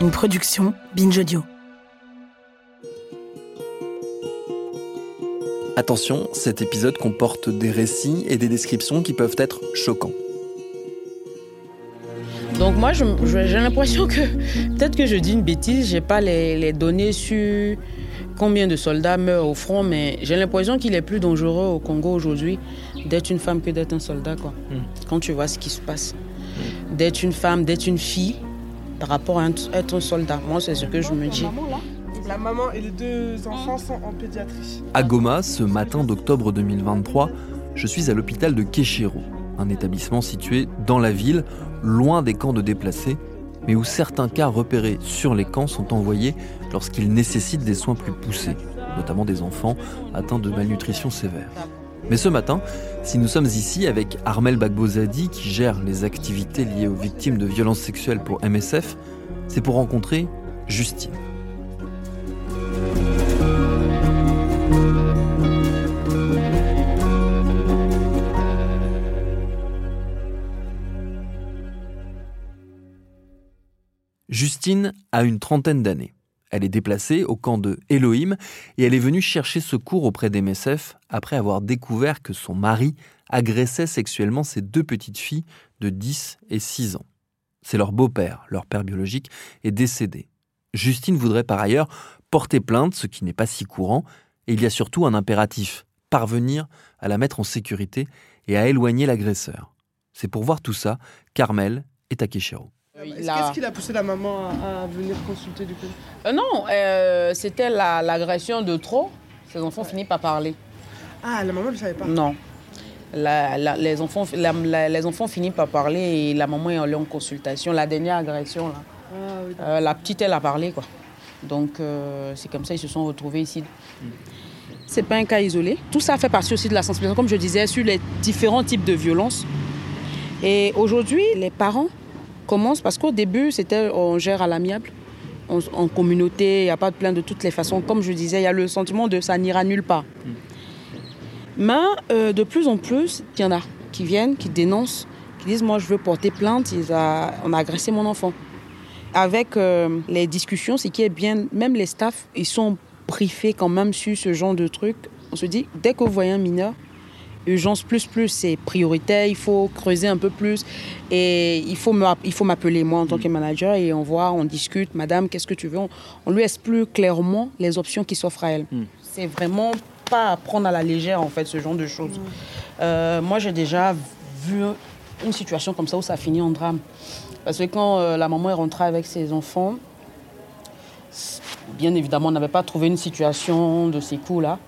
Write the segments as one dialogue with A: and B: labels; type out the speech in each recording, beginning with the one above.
A: une production Binge Audio.
B: Attention, cet épisode comporte des récits et des descriptions qui peuvent être choquants.
C: Donc moi, j'ai l'impression que peut-être que je dis une bêtise, j'ai pas les, les données sur combien de soldats meurent au front, mais j'ai l'impression qu'il est plus dangereux au Congo aujourd'hui d'être une femme que d'être un soldat, quoi. Quand tu vois ce qui se passe, d'être une femme, d'être une fille, par rapport à être soldat. Moi, c'est ce que je me dis.
D: La maman et les deux enfants sont en pédiatrie.
B: À Goma, ce matin d'octobre 2023, je suis à l'hôpital de Keshiro, un établissement situé dans la ville, loin des camps de déplacés, mais où certains cas repérés sur les camps sont envoyés lorsqu'ils nécessitent des soins plus poussés, notamment des enfants atteints de malnutrition sévère. Mais ce matin, si nous sommes ici avec Armel Bagbozadi qui gère les activités liées aux victimes de violences sexuelles pour MSF, c'est pour rencontrer Justine. Justine a une trentaine d'années. Elle est déplacée au camp de Elohim et elle est venue chercher secours auprès des MSF après avoir découvert que son mari agressait sexuellement ses deux petites filles de 10 et 6 ans. C'est leur beau-père, leur père biologique, est décédé. Justine voudrait par ailleurs porter plainte, ce qui n'est pas si courant, et il y a surtout un impératif, parvenir à la mettre en sécurité et à éloigner l'agresseur. C'est pour voir tout ça qu'Armel est à.
C: A-
D: Qu'est-ce qui l'a poussé la maman à, à venir consulter du coup?
C: Euh, non, euh, c'était la- l'agression de trop. Ces enfants finissent par parler.
D: Ah, la maman ne savait pas?
C: Non. La- les, enfants, les enfants finissent par parler et la maman est allée en consultation. La dernière agression, là,
D: Ah, oui.
C: euh, la petite, elle a parlé. Quoi. Donc, euh, c'est comme ça ils se sont retrouvés ici. C'est pas un cas isolé. Tout ça fait partie aussi de la sensibilisation, comme je disais, sur les différents types de violences. Et aujourd'hui, les parents commencent, parce qu'au début, c'était on gère à l'amiable, en, en communauté, il n'y a pas de plainte de toutes les façons. Comme je disais, il y a le sentiment de ça n'ira nulle part. Mais euh, de plus en plus, il y en a qui viennent, qui dénoncent, qui disent Moi, je veux porter plainte, ils a- on a agressé mon enfant. Avec euh, les discussions, ce qui est bien, même les staffs, ils sont briefés quand même sur ce genre de truc. On se dit Dès que vous voyez un mineur, urgence plus plus, c'est prioritaire, il faut creuser un peu plus. Et il faut m'appeler, moi, en tant que manager, et on voit, on discute Madame, qu'est-ce que tu veux? On, on lui explique clairement les options qui s'offrent à elle. C'est vraiment pas à prendre à la légère, en fait, ce genre de choses. Euh, moi, j'ai déjà vu une situation comme ça où ça finit en drame. Parce que quand euh, la maman est rentrée avec ses enfants, bien évidemment, on n'avait pas trouvé une situation de ces coups-là.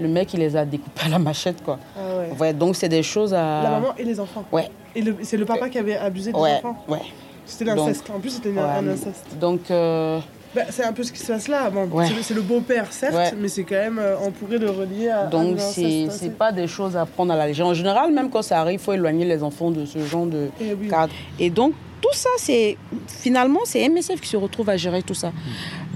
C: Le mec, il les a découpés à la machette, quoi.
D: Ah ouais.
C: Ouais, donc c'est des choses à...
D: La maman et les enfants.
C: Ouais,
D: Et le- c'est le papa qui avait abusé des
C: ouais,
D: enfants.
C: ouais.
D: C'était l'inceste. En plus, c'était
C: Ouais.
D: un inceste.
C: Donc, euh,
D: Bah, c'est un peu ce qui se passe là. Bon,
C: Ouais.
D: c'est le- beau-père, certes,
C: Ouais.
D: mais c'est quand même. euh, on pourrait le relier à.
C: donc
D: l'inceste,
C: c'est
D: hein,
C: c'est pas des choses à prendre à la légère. En général, même quand ça arrive, il faut éloigner les enfants de ce genre de
D: Eh oui.
C: cadre. Et donc, tout ça, c'est finalement, c'est MSF qui se retrouve à gérer tout ça.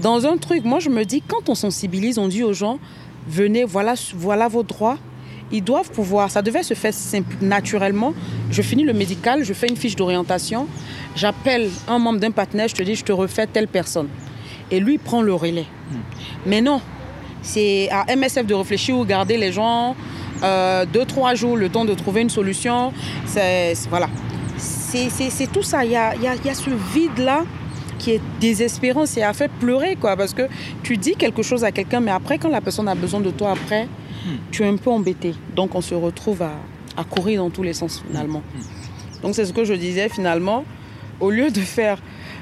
C: Dans un truc, moi, je me dis, quand on sensibilise, on dit aux gens, venez, voilà, voilà vos droits. Ils doivent pouvoir, ça devait se faire simple, naturellement. Je finis le médical, je fais une fiche d'orientation, j'appelle un membre d'un partenaire, je te dis, je te refais telle personne. Et lui, prend le relais. Mais non, c'est à MSF de réfléchir ou garder les gens euh, deux, trois jours, le temps de trouver une solution. C'est, voilà. C'est, c'est- c'est tout ça. Il y a, y a- il y a ce vide-là qui est désespérant. C'est à faire pleurer, quoi. Parce que tu dis quelque chose à quelqu'un, mais après, quand la personne a besoin de toi, après, tu es un peu embêté. Donc, on se retrouve à, à courir dans tous les sens, finalement. Donc, c'est ce que je disais, finalement. Au lieu de faire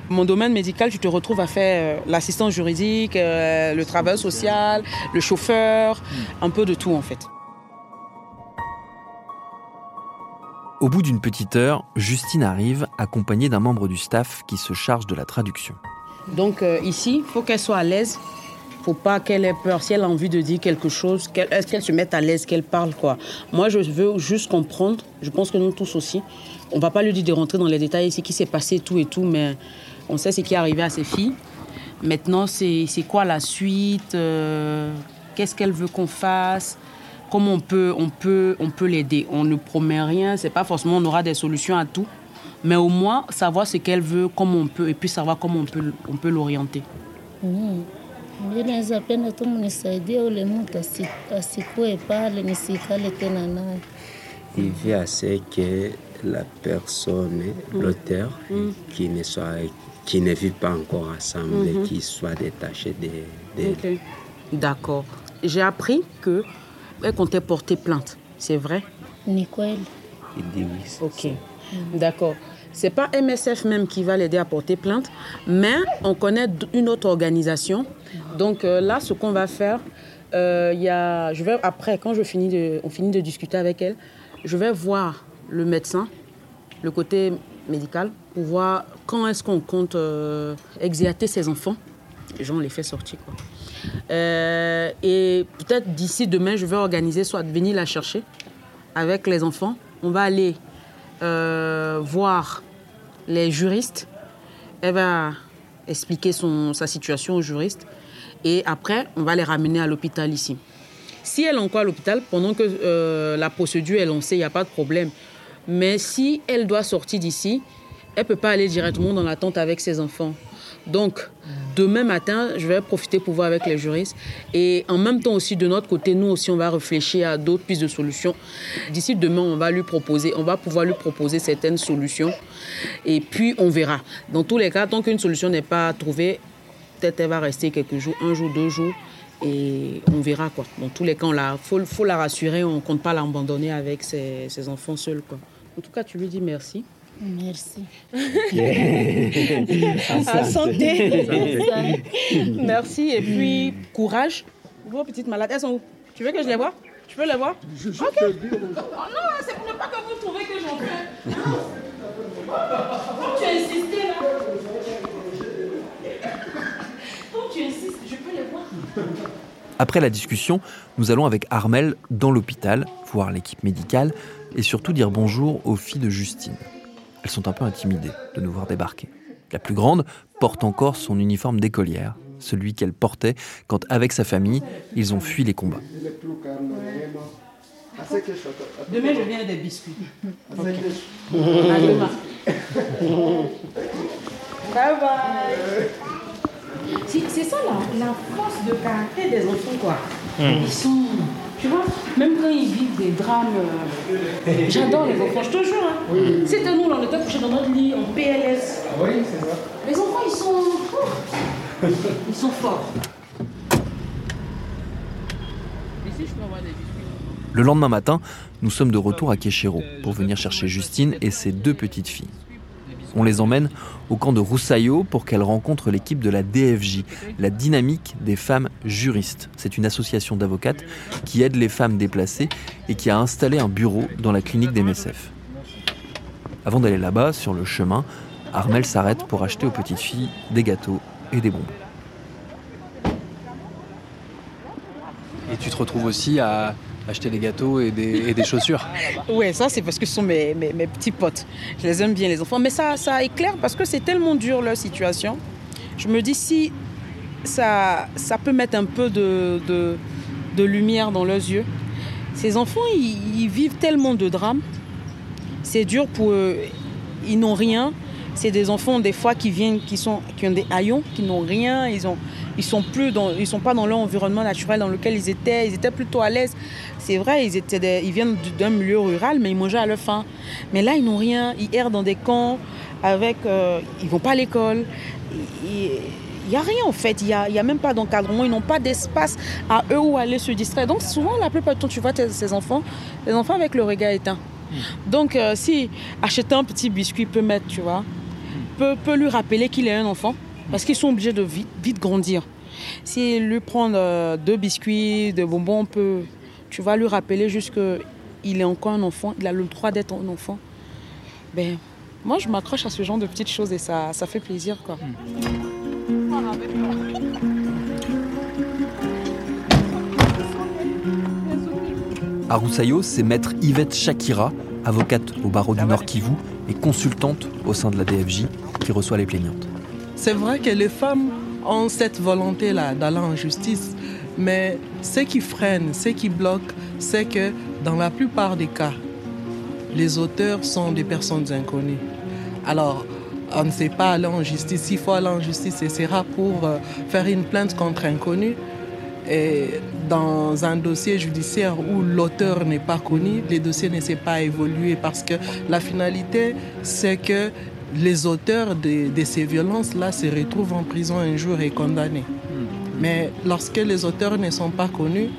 C: mon domaine médical, tu te retrouves à faire euh, l'assistant juridique, euh, le travail social, le chauffeur, un peu de tout, en fait.
B: Au bout d'une petite heure, Justine arrive accompagnée d'un membre du staff qui se charge de la traduction.
C: Donc euh, ici, il faut qu'elle soit à l'aise. faut pas qu'elle ait peur. Si elle a envie de dire quelque chose, est-ce qu'elle se mette à l'aise, qu'elle parle. quoi. Moi, je veux juste comprendre. Je pense que nous tous aussi. On va pas lui dire de rentrer dans les détails, ce qui s'est passé, tout et tout, mais on sait ce qui est arrivé à ses filles. Maintenant, c'est c'est quoi la suite euh, Qu'est-ce qu'elle veut qu'on fasse? Comment on peut, on peut, on peut l'aider On ne promet rien. C'est pas forcément on aura des solutions à tout. Mais au moins, savoir ce qu'elle veut, comment on peut, et puis savoir comment on peut, on peut l'orienter.
E: Mm. Mi naweza penda tu mnisaidie ule mtu asi- asikue pale nisikale tena naye.
F: Il vient à ce que la personne, l'auteur, qui ne soit, qui ne vit pas encore ensemble, qui soit détaché de, de
C: D'accord. J'ai appris que elle comptait porter plainte. C'est vrai?
E: Ni kweli.
F: Il dit oui. c'est
C: Ok. D'accord. C'est pas MSF même qui va l'aider à porter plainte, mais on connaît une autre organisation. Donc euh, là, ce qu'on va faire, euh, il y a, je vais après, quand je finis de, on finit de discuter avec elle, je vais voir le médecin, le côté médical, pour voir quand est-ce qu'on compte euh, exercer ses enfants. Les gens les fait sortir quoi. Euh, et peut-être d'ici demain, je vais organiser soit venir la chercher avec les enfants. On va aller euh, voir les juristes. Elle va expliquer son, sa situation aux juristes. Et après, on va les ramener à l'hôpital ici. Si elle est encore à l'hôpital, pendant que euh, la procédure est lancée, il n'y a pas de problème. Mais si elle doit sortir d'ici, elle ne peut pas aller directement dans la tente avec ses enfants. Donc, demain matin, je vais profiter pour voir avec les juristes. Et en même temps aussi, de notre côté, nous aussi, on va réfléchir à d'autres pistes de solutions. D'ici demain, on va lui proposer, on va pouvoir lui proposer certaines solutions. Et puis, on verra. Dans tous les cas, tant qu'une solution n'est pas trouvée, peut-être elle va rester quelques jours, un jour, deux jours. Et on verra quoi. Dans tous les cas, il faut, la rassurer, on ne compte pas l'abandonner avec ses, enfants seuls. En tout cas, tu lui dis merci.
E: Merci.
C: À santé. Merci et puis courage. Vos petites malades, elles sont où? Tu veux que je les vois Tu peux les voir? Ok. Oh non, c'est pour ne pas que vous trouviez que j'en fais. Quand tu as insisté là. Quand tu insistes, je peux les voir.
B: Après la discussion, nous allons avec Armel dans l'hôpital, voir l'équipe médicale et surtout dire bonjour aux filles de Justine. Elles sont un peu intimidées de nous voir débarquer. La plus grande porte encore son uniforme d'écolière, celui qu'elle portait quand, avec sa famille, ils ont fui les combats.
C: Demain, je viens des biscuits. Ok. À demain. Bye bye. C'est ça la, la force de caractère des enfants, quoi. Ils sont. Tu vois, même quand ils vivent des drames. euh, J'adore les enfants, je te jure. Hein. C'était nous, là, on était couchés dans notre lit en PLS. Les enfants, ils sont. oh, Ils sont forts. Ici, je peux avoir des biscuits.
B: Le lendemain matin, nous sommes de retour à Kéchéro pour venir chercher Justine et ses deux petites filles. On les emmène au camp de Roussaillot pour qu'elles rencontrent l'équipe de la DFJ, la dynamique des femmes juristes. C'est une association d'avocates qui aide les femmes déplacées et qui a installé un bureau dans la clinique des MSF. Avant d'aller là-bas, sur le chemin, Armel s'arrête pour acheter aux petites filles des gâteaux et des bonbons.
G: Et tu te retrouves aussi à acheter des gâteaux et des, et des chaussures.
C: Ouais, ça c'est parce que ce sont mes, mes, mes petits potes. Je les aime bien les enfants. Mais ça, ça éclaire parce que c'est tellement dur leur situation. Je me dis si ça, ça peut mettre un peu de, de, lumière dans leurs yeux. Ces enfants, ils vivent tellement de drames. C'est dur pour eux. Ils n'ont rien. C'est des enfants des fois qui viennent, qui, sont, qui ont des haillons, qui n'ont rien. Ils ont, ils sont plus dans, ils sont pas dans leur environnement naturel dans lequel ils étaient. Ils étaient plutôt à l'aise. C'est vrai, ils étaient, des- ils viennent d'un milieu rural, mais ils mangeaient à leur faim. Mais là, ils n'ont rien. Ils errent dans des camps avec, euh, ils vont pas à l'école. Il n'y a rien en fait. Il n'y a, y a même pas d'encadrement. Ils n'ont pas d'espace à eux où aller se distraire. Donc souvent, la plupart du temps, tu vois ces enfants, les enfants avec le regard éteint. Donc euh, si acheter un petit biscuit peut mettre, tu vois, peut, lui rappeler qu'il est un enfant, parce qu'ils sont obligés de vite, vite grandir. Si lui prendre euh, deux biscuits, deux bonbons, peut, tu vas lui rappeler juste qu'il est encore un enfant, il a le droit d'être un enfant. Ben, moi, je m'accroche à ce genre de petites choses et ça, ça fait plaisir. Quoi.
B: À c'est maître Yvette Shakira, avocate au barreau du Nord Kivu et consultante au sein de la DFJ, qui reçoit les plaignantes.
H: C'est vrai que les femmes ont cette volonté-là d'aller en justice, mais ce qui freine, ce qui bloque, c'est que dans la plupart des cas, les auteurs sont des personnes inconnues. Alors, on ne sait pas aller en justice. S'il faut aller en justice, ce sera pour euh, faire une plainte contre inconnu. Et dans un dossier judiciaire où l'auteur n'est pas connu, les dossiers ne s'est pas évolué parce que la finalité, c'est que les auteurs de, de ces violences-là se retrouvent en prison un jour et condamnés. Mais lorsque les auteurs ne sont pas connus,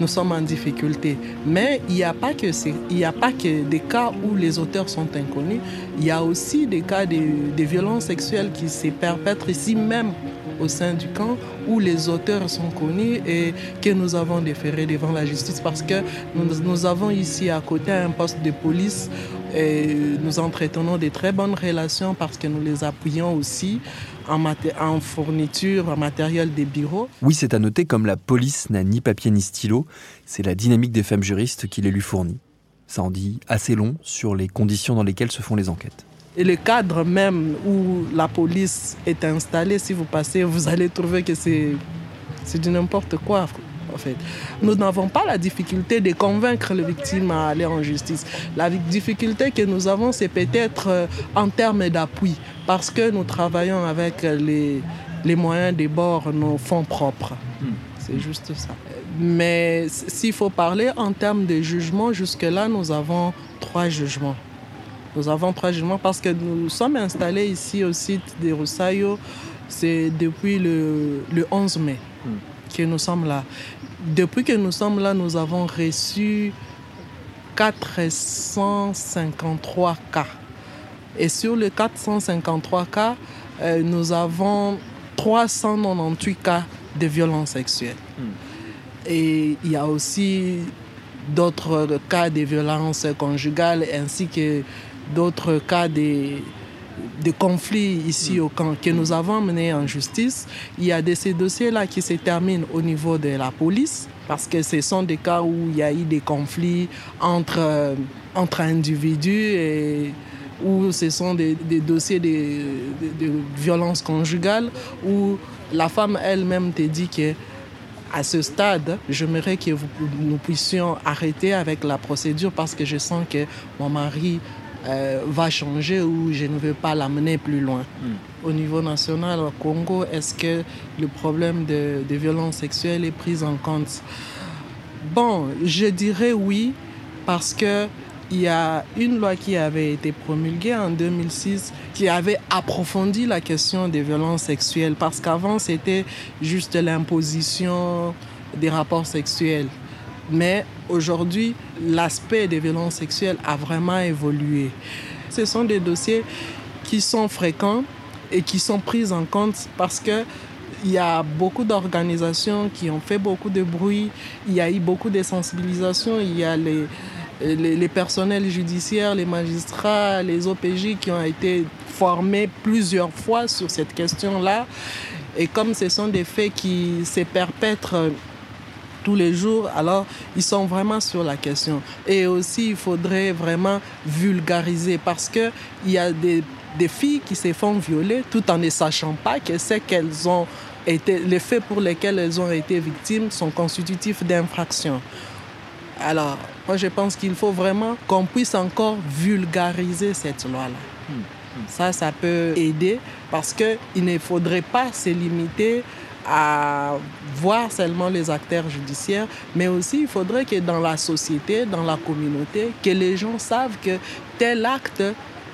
H: nous sommes en difficulté. Mais il n'y a, pas que il a pas que des cas où les auteurs sont inconnus, il y a aussi des cas de, de violences sexuelles qui se perpètrent ici même au sein du camp où les auteurs sont connus et que nous avons déféré devant la justice parce que nous, avons ici à côté un poste de police et nous entretenons de très bonnes relations parce que nous les appuyons aussi en, en fourniture, en matériel des bureaux.
B: Oui, c'est à noter, comme la police n'a ni papier ni stylo, c'est la dynamique des femmes juristes qui les lui fournit. Ça en dit assez long sur les conditions dans lesquelles se font les enquêtes.
H: Et le cadre même où la police est installée, si vous passez, vous allez trouver que c'est du n'importe quoi. En fait. Nous n'avons pas la difficulté de convaincre les victimes à aller en justice. La difficulté que nous avons, c'est peut-être en termes d'appui, parce que nous travaillons avec les, les moyens des bords, nos fonds propres. C'est juste ça. Mais s'il faut parler en termes de jugement, jusque-là, nous avons trois jugements. Nous avons trois jugements parce que nous sommes installés ici au site de Rosario, c'est depuis le, le 11 mai que nous sommes là. Depuis que nous sommes là, nous avons reçu 453 cas. Et sur les 453 cas, euh, nous avons 398 cas de violences sexuelles. Et il y a aussi d'autres cas de violences conjugales ainsi que d'autres cas de, de conflits ici au camp que nous avons menés en justice. Il y a de ces dossiers-là qui se terminent au niveau de la police parce que ce sont des cas où il y a eu des conflits entre, entre individus et où ce sont des, des dossiers de, de, de violence conjugale où la femme elle-même te dit que à ce stade, j'aimerais que vous, nous puissions arrêter avec la procédure parce que je sens que mon mari euh, va changer ou je ne veux pas l'amener plus loin. Mm. Au niveau national, au Congo, est-ce que le problème de, de violence sexuelle est pris en compte? Bon, je dirais oui parce que il y a une loi qui avait été promulguée en 2006 qui avait approfondi la question des violences sexuelles parce qu'avant c'était juste l'imposition des rapports sexuels. Mais aujourd'hui, l'aspect des violences sexuelles a vraiment évolué. Ce sont des dossiers qui sont fréquents et qui sont pris en compte parce que il y a beaucoup d'organisations qui ont fait beaucoup de bruit, il y a eu beaucoup de sensibilisation, il y a les, les, les, personnels judiciaires, les magistrats, les OPJ qui ont été formés plusieurs fois sur cette question-là. Et comme ce sont des faits qui se perpètrent tous les jours, alors ils sont vraiment sur la question. Et aussi, il faudrait vraiment vulgariser parce qu'il y a des, des filles qui se font violer tout en ne sachant pas que c'est qu'elles ont été, les faits pour lesquels elles ont été victimes sont constitutifs d'infractions. Alors, moi, je pense qu'il faut vraiment qu'on puisse encore vulgariser cette loi-là. Mmh. Ça, ça peut aider parce qu'il ne faudrait pas se limiter à voir seulement les acteurs judiciaires, mais aussi il faudrait que dans la société, dans la communauté, que les gens savent que tel acte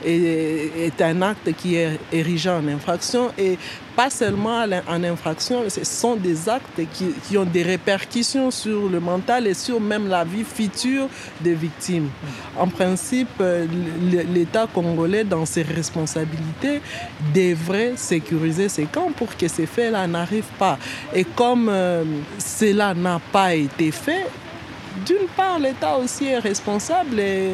H: est, un acte qui est érigé en infraction et pas seulement en infraction, ce sont des actes qui, qui, ont des répercussions sur le mental et sur même la vie future des victimes. En principe, l'État congolais, dans ses responsabilités, devrait sécuriser ces camps pour que ces faits-là n'arrivent pas. Et comme euh, cela n'a pas été fait, d'une part, l'État aussi est responsable et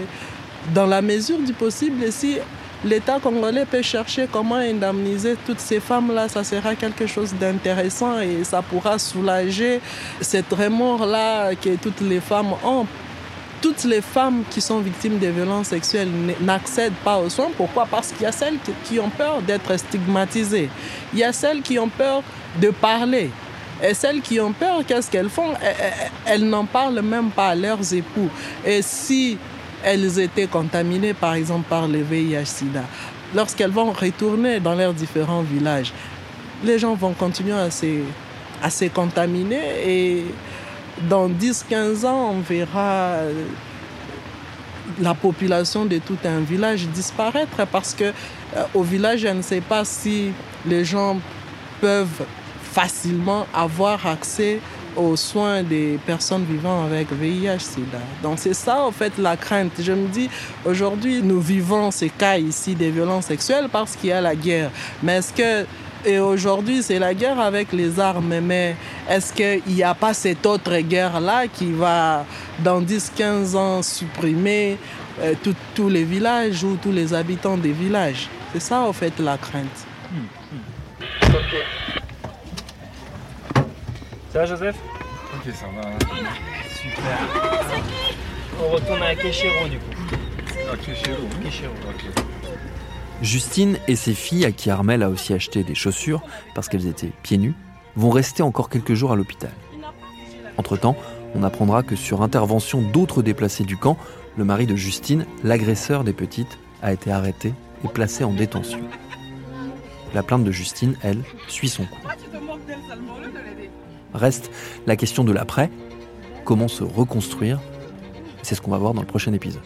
H: dans la mesure du possible, si l'État congolais peut chercher comment indemniser toutes ces femmes-là, ça sera quelque chose d'intéressant et ça pourra soulager cette remords-là que toutes les femmes ont. Toutes les femmes qui sont victimes de violences sexuelles n'accèdent pas aux soins. Pourquoi? Parce qu'il y a celles qui ont peur d'être stigmatisées. Il y a celles qui ont peur de parler. Et celles qui ont peur, qu'est-ce qu'elles font? Elles, elles n'en parlent même pas à leurs époux. Et si elles étaient contaminées par exemple par le VIH-Sida, lorsqu'elles vont retourner dans leurs différents villages, les gens vont continuer à se, à se contaminer et dans 10-15 ans, on verra la population de tout un village disparaître parce que euh, au village, je ne sais pas si les gens peuvent facilement avoir accès aux soins des personnes vivant avec VIH-Sida. Donc c'est ça en fait la crainte. Je me dis, aujourd'hui nous vivons ces cas ici des violences sexuelles parce qu'il y a la guerre. Mais est-ce que et aujourd'hui, c'est la guerre avec les armes. Mais est-ce qu'il n'y a pas cette autre guerre-là qui va, dans 10-15 ans, supprimer euh, tous les villages ou tous les habitants des villages? C'est ça, en fait, la crainte.
I: Ça va, Joseph
J: Ok, ça va.
I: Super. On retourne à Kéchéro, du coup.
J: À. Ok.
B: Justine et ses filles, à qui Armel a aussi acheté des chaussures parce qu'elles étaient pieds nus, vont rester encore quelques jours à l'hôpital. Entre-temps, on apprendra que sur intervention d'autres déplacés du camp, le mari de Justine, l'agresseur des petites, a été arrêté et placé en détention. La plainte de Justine, elle, suit son cours. Reste la question de l'après, comment se reconstruire, c'est ce qu'on va voir dans le prochain épisode.